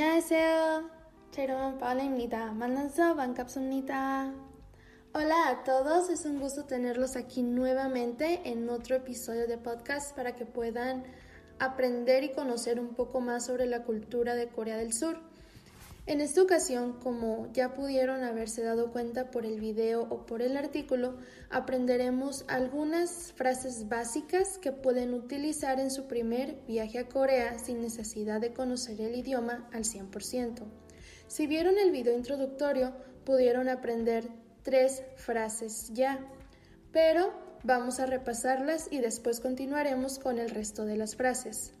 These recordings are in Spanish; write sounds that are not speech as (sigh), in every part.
안녕하세요. 제 이름은 파울입니다. 만나서 반갑습니다. Hola a todos, es un gusto tenerlos aquí nuevamente en otro episodio de podcast para que puedan aprender y conocer un poco más sobre la cultura de Corea del Sur. En esta ocasión, como ya pudieron haberse dado cuenta por el video o por el artículo, aprenderemos algunas frases básicas que pueden utilizar en su primer viaje a Corea sin necesidad de conocer el idioma al 100%. Si vieron el video introductorio, pudieron aprender tres frases ya, pero vamos a repasarlas y después continuaremos con el resto de las frases.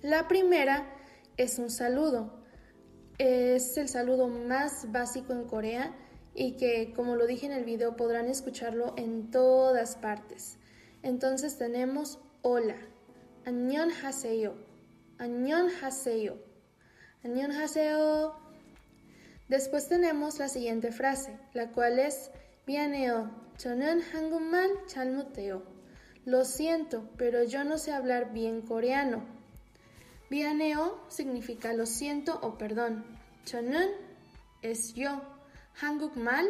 La primera es un saludo. Es el saludo más básico en Corea y que, como lo dije en el video, podrán escucharlo en todas partes. Entonces tenemos hola, 안녕하세요, 안녕하세요, 안녕하세요. Después tenemos la siguiente frase, la cual es 미안해요, 저는 한국말 잘 못해요. Lo siento, pero yo no sé hablar bien coreano. 미안해요 significa lo siento o perdón. 저는 es yo. 한국말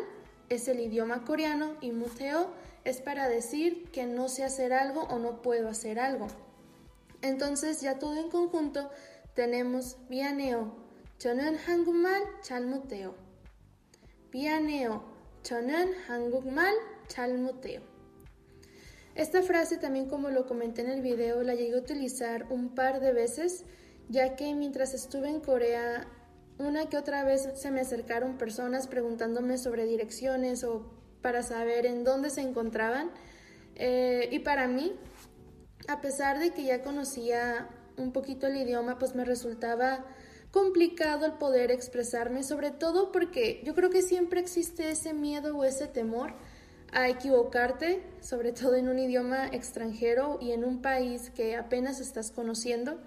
es el idioma coreano y 못해요 es para decir que no sé hacer algo o no puedo hacer algo. Entonces ya todo en conjunto tenemos 미안해요. 저는 한국말 잘 못해요. 미안해요. 저는 한국말 잘 못해요. Esta frase también como lo comenté en el video la llegué a utilizar un par de veces ya que mientras estuve en Corea una que otra vez se me acercaron personas preguntándome sobre direcciones o para saber en dónde se encontraban. Eh, y para mí a pesar de que ya conocía un poquito el idioma pues me resultaba complicado el poder expresarme sobre todo porque yo creo que siempre existe ese miedo o ese temor a equivocarte, sobre todo en un idioma extranjero y en un país que apenas estás conociendo.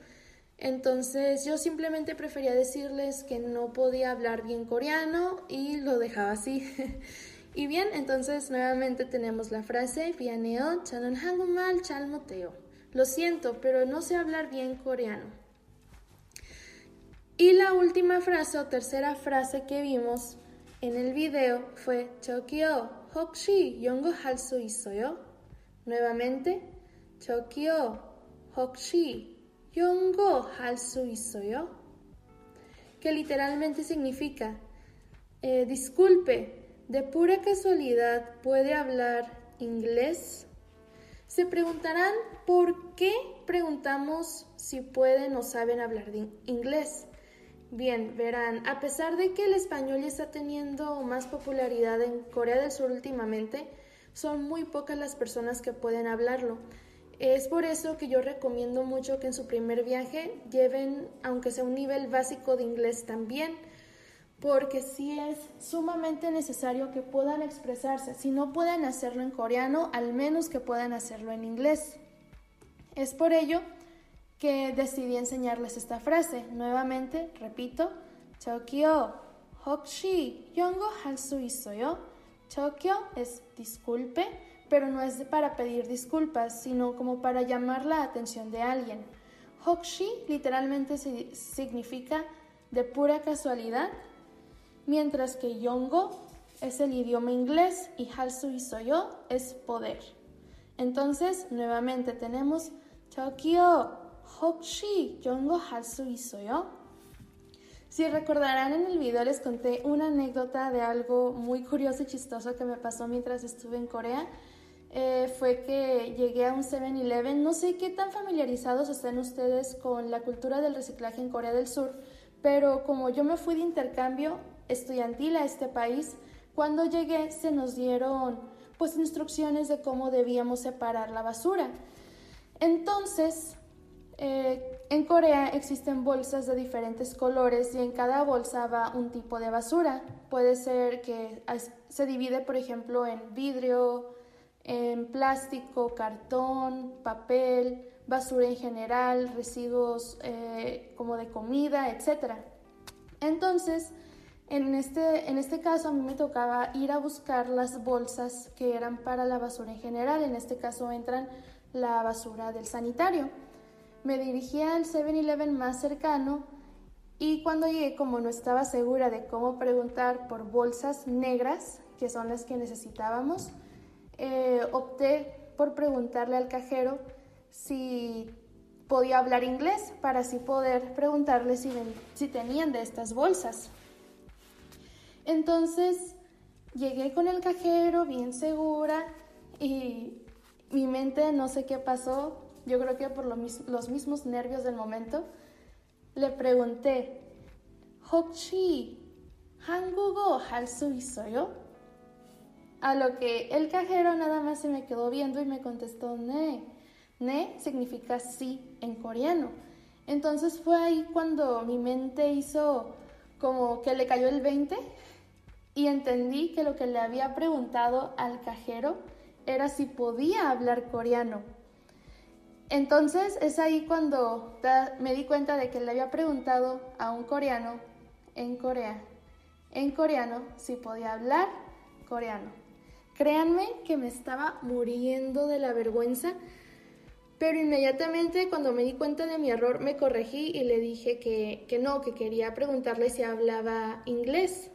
Entonces yo simplemente prefería decirles que no podía hablar bien coreano y lo dejaba así. (laughs) y bien, entonces nuevamente tenemos la frase Vianeo chanon hangumal chalmoteo. Lo siento, pero no sé hablar bien coreano. Y la última frase o tercera frase que vimos en el video fue Chokyo, 혹시 영어 할수 있어요? Nuevamente, 저기요, 혹시 영어 할수 있어요? Que literalmente significa, eh, disculpe, de pura casualidad, ¿puede hablar inglés? Se preguntarán por qué preguntamos si pueden o saben hablar inglés. Bien, verán, a pesar de que el español ya está teniendo más popularidad en Corea del Sur últimamente, son muy pocas las personas que pueden hablarlo. Es por eso que yo recomiendo mucho que en su primer viaje lleven, aunque sea un nivel básico de inglés también, porque sí es sumamente necesario que puedan expresarse. Si no pueden hacerlo en coreano, al menos que puedan hacerlo en inglés. Es por ello que decidí enseñarles esta frase. Nuevamente, repito, Tokyo, Hokshi, Yongo Halsui Soyo. Tokyo es disculpe, pero no es para pedir disculpas, sino como para llamar la atención de alguien. Hokshi literalmente significa de pura casualidad, mientras que Yongo es el idioma inglés y Halsui Soyo es poder. Entonces, nuevamente tenemos Tokyo, Hokshi Yongo Hatsu Isoyo. Si recordarán en el video les conté una anécdota de algo muy curioso y chistoso que me pasó mientras estuve en Corea. Eh, fue que llegué a un 7-Eleven. No sé qué tan familiarizados estén ustedes con la cultura del reciclaje en Corea del Sur, pero como yo me fui de intercambio estudiantil a este país, cuando llegué se nos dieron pues instrucciones de cómo debíamos separar la basura. Entonces, eh, en Corea existen bolsas de diferentes colores y en cada bolsa va un tipo de basura. Puede ser que se divide, por ejemplo, en vidrio, en plástico, cartón, papel, basura en general, residuos eh, como de comida, etc. Entonces, en este, en este caso a mí me tocaba ir a buscar las bolsas que eran para la basura en general. En este caso entran la basura del sanitario. Me dirigí al 7-Eleven más cercano y cuando llegué, como no estaba segura de cómo preguntar por bolsas negras, que son las que necesitábamos, eh, opté por preguntarle al cajero si podía hablar inglés para así poder preguntarle si, si tenían de estas bolsas. Entonces llegué con el cajero bien segura y mi mente no sé qué pasó, yo creo que por lo los mismos nervios del momento, le pregunté, Hokchi, Hangugo yo? A lo que el cajero nada más se me quedó viendo y me contestó ne. Ne significa sí en coreano. Entonces fue ahí cuando mi mente hizo como que le cayó el 20 y entendí que lo que le había preguntado al cajero era si podía hablar coreano. Entonces es ahí cuando me di cuenta de que le había preguntado a un coreano en Corea, en coreano, si podía hablar coreano. Créanme que me estaba muriendo de la vergüenza, pero inmediatamente cuando me di cuenta de mi error me corregí y le dije que, que no, que quería preguntarle si hablaba inglés.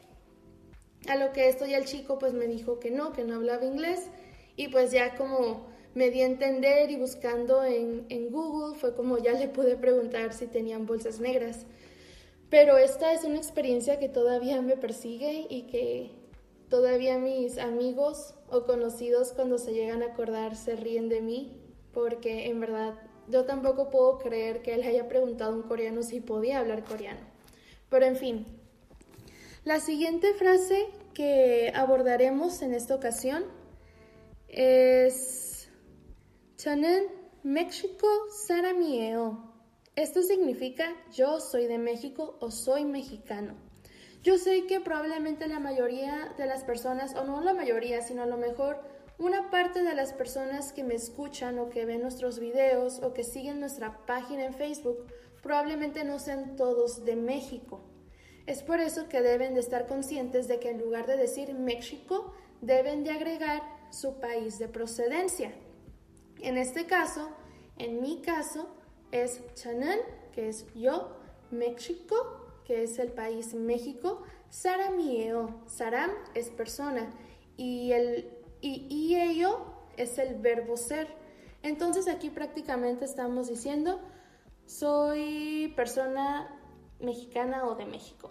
A lo que esto ya el chico pues me dijo que no, que no hablaba inglés y pues ya como me di a entender y buscando en, en Google fue como ya le pude preguntar si tenían bolsas negras. Pero esta es una experiencia que todavía me persigue y que todavía mis amigos o conocidos cuando se llegan a acordar se ríen de mí porque en verdad yo tampoco puedo creer que él haya preguntado a un coreano si podía hablar coreano. Pero en fin, la siguiente frase que abordaremos en esta ocasión es Chonan, México, Saramieo. Esto significa yo soy de México o soy mexicano. Yo sé que probablemente la mayoría de las personas, o no la mayoría, sino a lo mejor una parte de las personas que me escuchan o que ven nuestros videos o que siguen nuestra página en Facebook, probablemente no sean todos de México. Es por eso que deben de estar conscientes de que en lugar de decir México, deben de agregar su país de procedencia. En este caso, en mi caso, es Chanan, que es yo, México, que es el país México, Saramieo, Saram es persona y el y, y ello es el verbo ser. Entonces aquí prácticamente estamos diciendo soy persona mexicana o de México.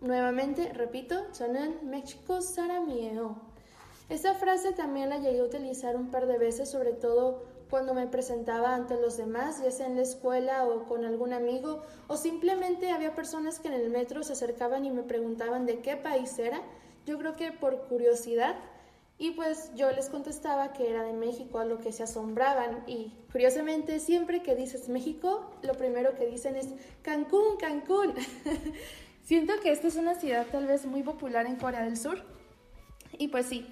Nuevamente, repito, Chanel, México, Saramieo. Esta frase también la llegué a utilizar un par de veces, sobre todo cuando me presentaba ante los demás, ya sea en la escuela o con algún amigo, o simplemente había personas que en el metro se acercaban y me preguntaban de qué país era, yo creo que por curiosidad, y pues yo les contestaba que era de México, a lo que se asombraban. Y curiosamente, siempre que dices México, lo primero que dicen es Cancún, Cancún. (laughs) Siento que esta es una ciudad tal vez muy popular en Corea del Sur. Y pues sí,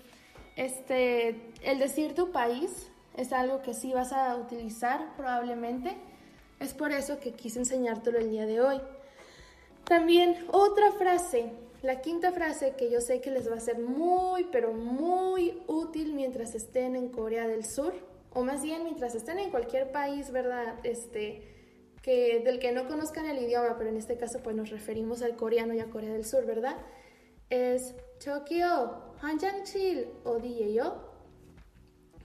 este, el decir tu país es algo que sí vas a utilizar probablemente. Es por eso que quise enseñártelo el día de hoy. También otra frase la quinta frase que yo sé que les va a ser muy, pero muy útil mientras estén en Corea del Sur, o más bien mientras estén en cualquier país, ¿verdad? Este, que, del que no conozcan el idioma, pero en este caso pues nos referimos al coreano y a Corea del Sur, ¿verdad? Es Tokyo, Hanjangchil o yo.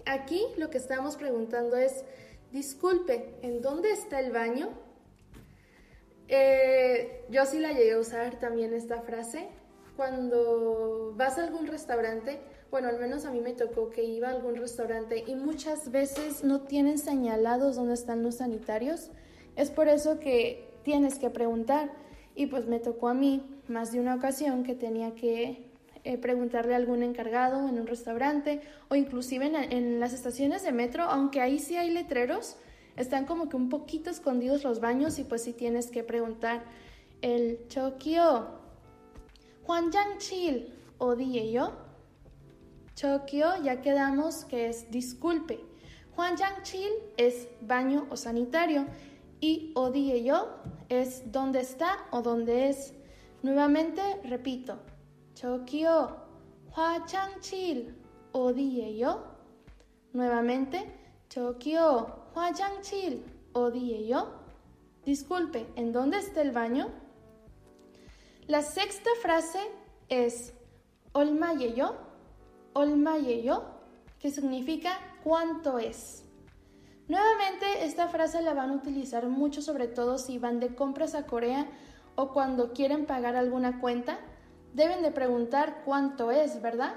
Aquí lo que estamos preguntando es, disculpe, ¿en dónde está el baño? Eh, yo sí la llegué a usar también esta frase. Cuando vas a algún restaurante, bueno, al menos a mí me tocó que iba a algún restaurante y muchas veces no tienen señalados dónde están los sanitarios. Es por eso que tienes que preguntar. Y pues me tocó a mí más de una ocasión que tenía que eh, preguntarle a algún encargado en un restaurante o inclusive en, las estaciones de metro, aunque ahí sí hay letreros, están como que un poquito escondidos los baños y pues sí tienes que preguntar el Chokio, Chil o yo. Chokio ya quedamos que es disculpe. Chil es baño o sanitario y yo es dónde está o dónde es. Nuevamente repito, Chokio, Chil o yo. Nuevamente, Chokio, Chil o yo. Disculpe, ¿en dónde está el baño? La sexta frase es Olmayeyo, Olmayeyo, que significa cuánto es. Nuevamente, esta frase la van a utilizar mucho, sobre todo si van de compras a Corea o cuando quieren pagar alguna cuenta. Deben de preguntar cuánto es, ¿verdad?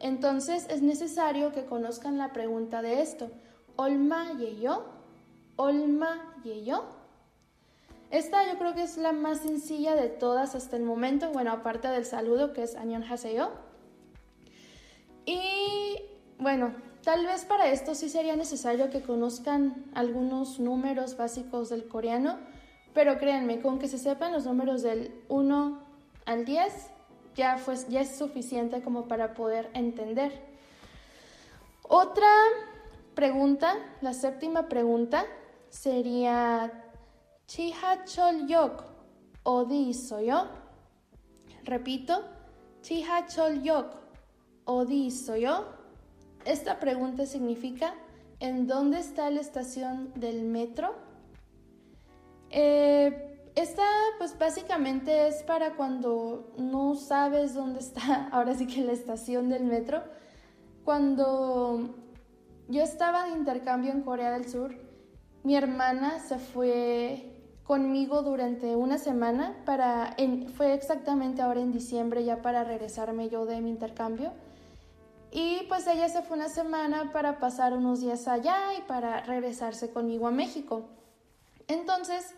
Entonces es necesario que conozcan la pregunta de esto. Olma yeyo, olma yeyo. Esta yo creo que es la más sencilla de todas hasta el momento, bueno, aparte del saludo que es Añon Haseyo. Y bueno, tal vez para esto sí sería necesario que conozcan algunos números básicos del coreano, pero créanme, con que se sepan los números del 1 al 10, ya, fue, ya es suficiente como para poder entender. Otra pregunta, la séptima pregunta, sería Chiha Chol Yok Odi Soyo. Repito, Chiha Chol Yok Odi Soyo. Esta pregunta significa ¿en dónde está la estación del metro? Eh, esta pues básicamente es para cuando no sabes dónde está (laughs) ahora sí que la estación del metro. Cuando yo estaba de intercambio en Corea del Sur, mi hermana se fue conmigo durante una semana para fue exactamente ahora en diciembre ya para regresarme yo de mi intercambio y pues ella se fue una semana para pasar unos días allá y para regresarse conmigo a México entonces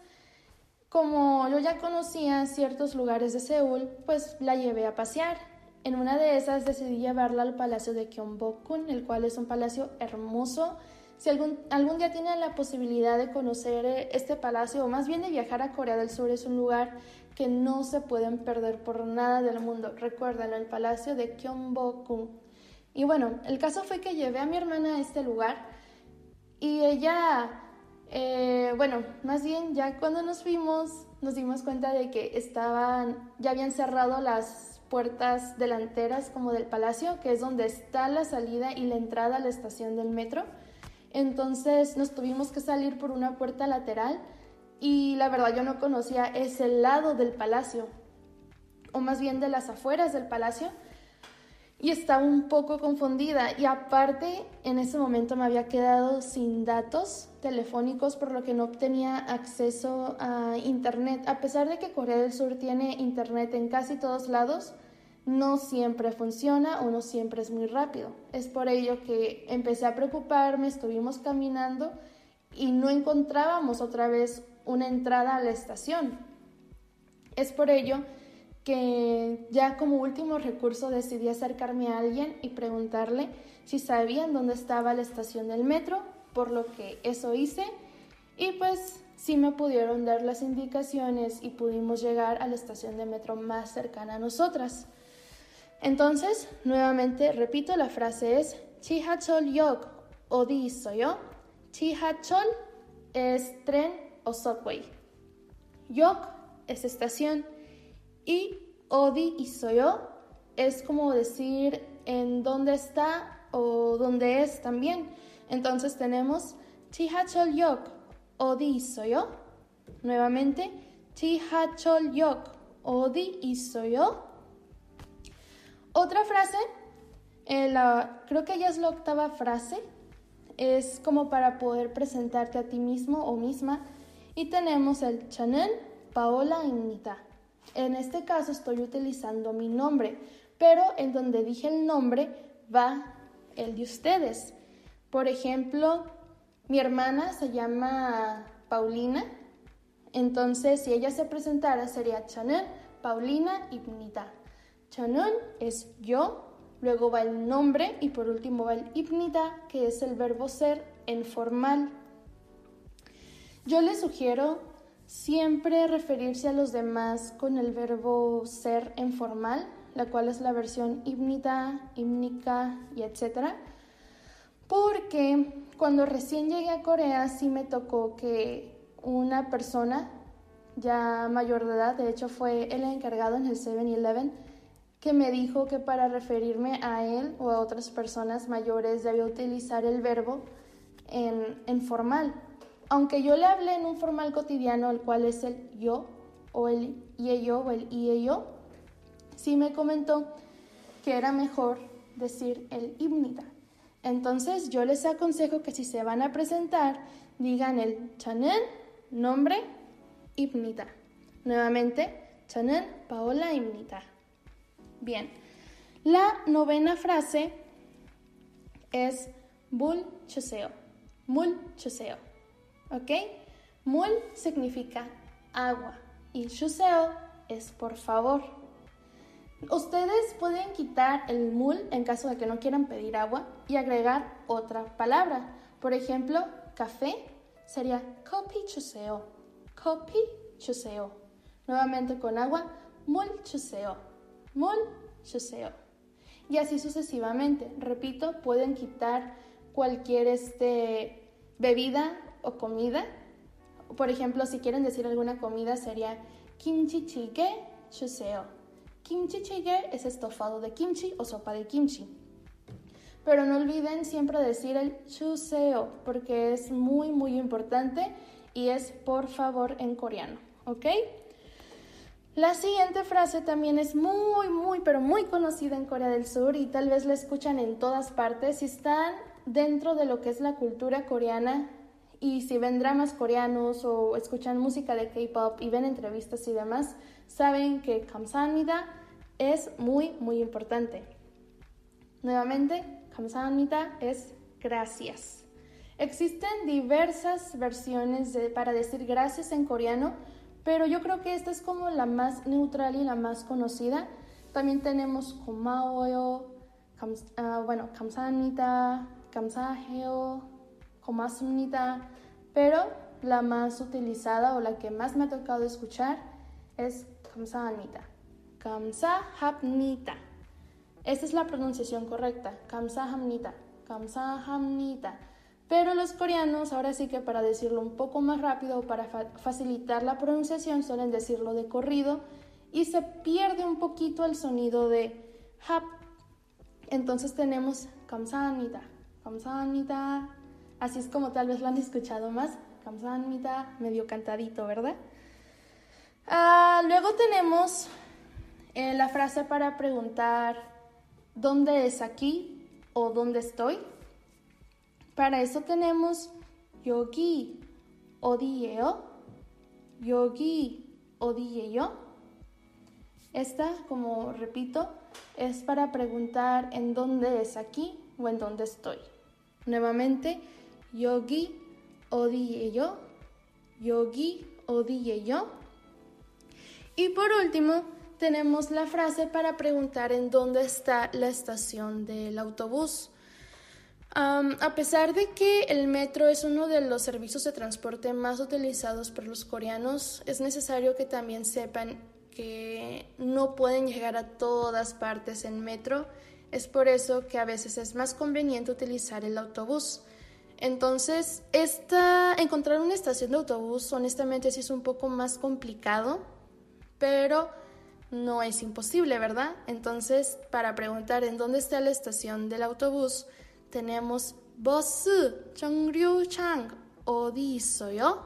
como yo ya conocía ciertos lugares de Seúl pues la llevé a pasear en una de esas decidí llevarla al palacio de Gyeongbokgung el cual es un palacio hermoso si algún, algún día tienen la posibilidad de conocer eh, este palacio o más bien de viajar a Corea del Sur, es un lugar que no se pueden perder por nada del mundo. Recuerden, el palacio de Gyeongbokgung. Y bueno, el caso fue que llevé a mi hermana a este lugar y ella, eh, bueno, más bien ya cuando nos fuimos nos dimos cuenta de que estaban, ya habían cerrado las puertas delanteras como del palacio, que es donde está la salida y la entrada a la estación del metro. Entonces nos tuvimos que salir por una puerta lateral y la verdad yo no conocía ese lado del palacio, o más bien de las afueras del palacio, y estaba un poco confundida. Y aparte, en ese momento me había quedado sin datos telefónicos, por lo que no tenía acceso a Internet. A pesar de que Corea del Sur tiene Internet en casi todos lados, no siempre funciona o no siempre es muy rápido. Es por ello que empecé a preocuparme, estuvimos caminando y no encontrábamos otra vez una entrada a la estación. Es por ello que ya como último recurso decidí acercarme a alguien y preguntarle si sabían dónde estaba la estación del metro, por lo que eso hice y pues sí me pudieron dar las indicaciones y pudimos llegar a la estación de metro más cercana a nosotras. Entonces, nuevamente repito, la frase es Chihachol yok odi yo. Chihachol es tren o subway. Yok es estación y odi yo es como decir en dónde está o dónde es también. Entonces tenemos Chihachol yok odi yo. Nuevamente, Chihachol yok odi yo. Otra frase, eh, creo que ya es la octava frase, es como para poder presentarte a ti mismo o misma. Y tenemos el Chanel, Paola y Nita. En este caso estoy utilizando mi nombre, pero en donde dije el nombre va el de ustedes. Por ejemplo, mi hermana se llama Paulina, entonces si ella se presentara sería Chanel, Paulina y Nita. 저는 es yo, luego va el nombre y por último va el ibnida, que es el verbo ser en formal. Yo les sugiero siempre referirse a los demás con el verbo ser en formal, la cual es la versión ibnida, hímnica y etcétera. Porque cuando recién llegué a Corea sí me tocó que una persona ya mayor de edad, de hecho fue el encargado en el 7-Eleven, que me dijo que para referirme a él o a otras personas mayores debía utilizar el verbo en, en formal. Aunque yo le hablé en un formal cotidiano, el cual es el yo o el y yo o el y yo, sí me comentó que era mejor decir el himnita. Entonces yo les aconsejo que si se van a presentar, digan el chanen, nombre, himnita. Nuevamente, chanen, paola, himnita. Bien, la novena frase es bul chuseo. Mul chuseo. ¿Ok? Mul significa agua y chuseo es por favor. Ustedes pueden quitar el mul en caso de que no quieran pedir agua y agregar otra palabra. Por ejemplo, café sería kopi chuseo. Kopi chuseo. Nuevamente con agua, mul chuseo. Mul chuseo. Y así sucesivamente. Repito, pueden quitar cualquier este, bebida o comida. Por ejemplo, si quieren decir alguna comida sería kimchi jjigae chuseo Kimchi jjigae es estofado de kimchi o sopa de kimchi. Pero no olviden siempre decir el chuseo porque es muy muy importante y es por favor en coreano, ¿ok? La siguiente frase también es muy muy pero muy conocida en Corea del Sur y tal vez la escuchan en todas partes. Si están dentro de lo que es la cultura coreana y si ven dramas coreanos o escuchan música de K-pop y ven entrevistas y demás, saben que Kamsahamnida es muy, muy importante. Nuevamente, Kamsahamnida es gracias. Existen diversas versiones para decir gracias en coreano, pero yo creo que esta es como la más neutral y la más conocida. También tenemos komawoyo, kams, uh, bueno, kamsaheo, 고맙습니다, pero la más utilizada o la que más me ha tocado escuchar es 감사합니다. Kamsahamnita. Esta es la pronunciación correcta. Kamsahamnita. Kamsahamnita. Pero los coreanos, ahora sí que para decirlo un poco más rápido o para facilitar la pronunciación, suelen decirlo de corrido y se pierde un poquito el sonido de hap. Entonces tenemos kamsahamnita, kamsahamnita. Así es como tal vez lo han escuchado más. Kamsahamnita, medio cantadito, ¿verdad? Ah, luego tenemos eh, la frase para preguntar ¿dónde es aquí? o ¿dónde estoy? Para eso tenemos yogi odieyo, yogi odieyo. Esta, como repito, es para preguntar en dónde es aquí o en dónde estoy. Nuevamente, yogi odieyo, yogi odieyo. Y por último, tenemos la frase para preguntar en dónde está la estación del autobús. a pesar de que el metro es uno de los servicios de transporte más utilizados por los coreanos, es necesario que también sepan que no pueden llegar a todas partes en metro. Es por eso que a veces es más conveniente utilizar el autobús. Entonces, esta, encontrar una estación de autobús honestamente sí es un poco más complicado, pero no es imposible, ¿verdad? Entonces, para preguntar en dónde está la estación del autobús, tenemos Bosu Chang Odi Soyo.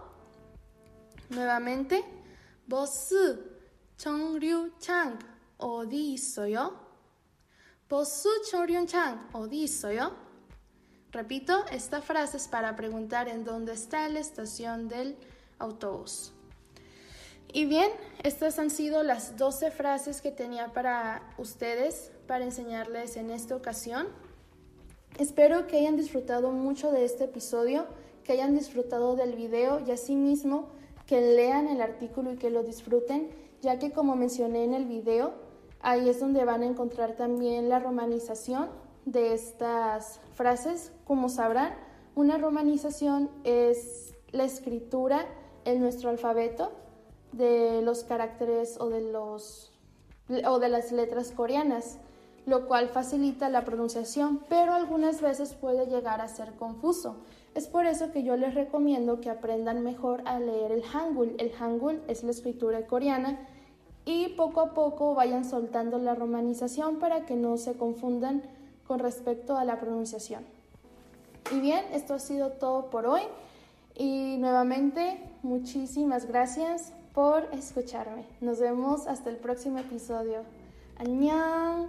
Nuevamente, Bosu Chang Odi Soyo. Bosu Chang Odi Soyo. Repito, esta frase es para preguntar en dónde está la estación del autobús. Y bien, estas han sido las 12 frases que tenía para ustedes, para enseñarles en esta ocasión. Espero que hayan disfrutado mucho de este episodio, que hayan disfrutado del video y asimismo que lean el artículo y que lo disfruten, ya que como mencioné en el video, Ahí es donde van a encontrar también la romanización de estas frases. Como sabrán, una romanización es la escritura en nuestro alfabeto de los caracteres o de, los, o de las letras coreanas, lo cual facilita la pronunciación, pero algunas veces puede llegar a ser confuso. Es por eso que yo les recomiendo que aprendan mejor a leer el Hangul. El Hangul es la escritura coreana y poco a poco vayan soltando la romanización para que no se confundan con respecto a la pronunciación. Y bien, esto ha sido todo por hoy y nuevamente muchísimas gracias por escucharme. Nos vemos hasta el próximo episodio. ¡Añón!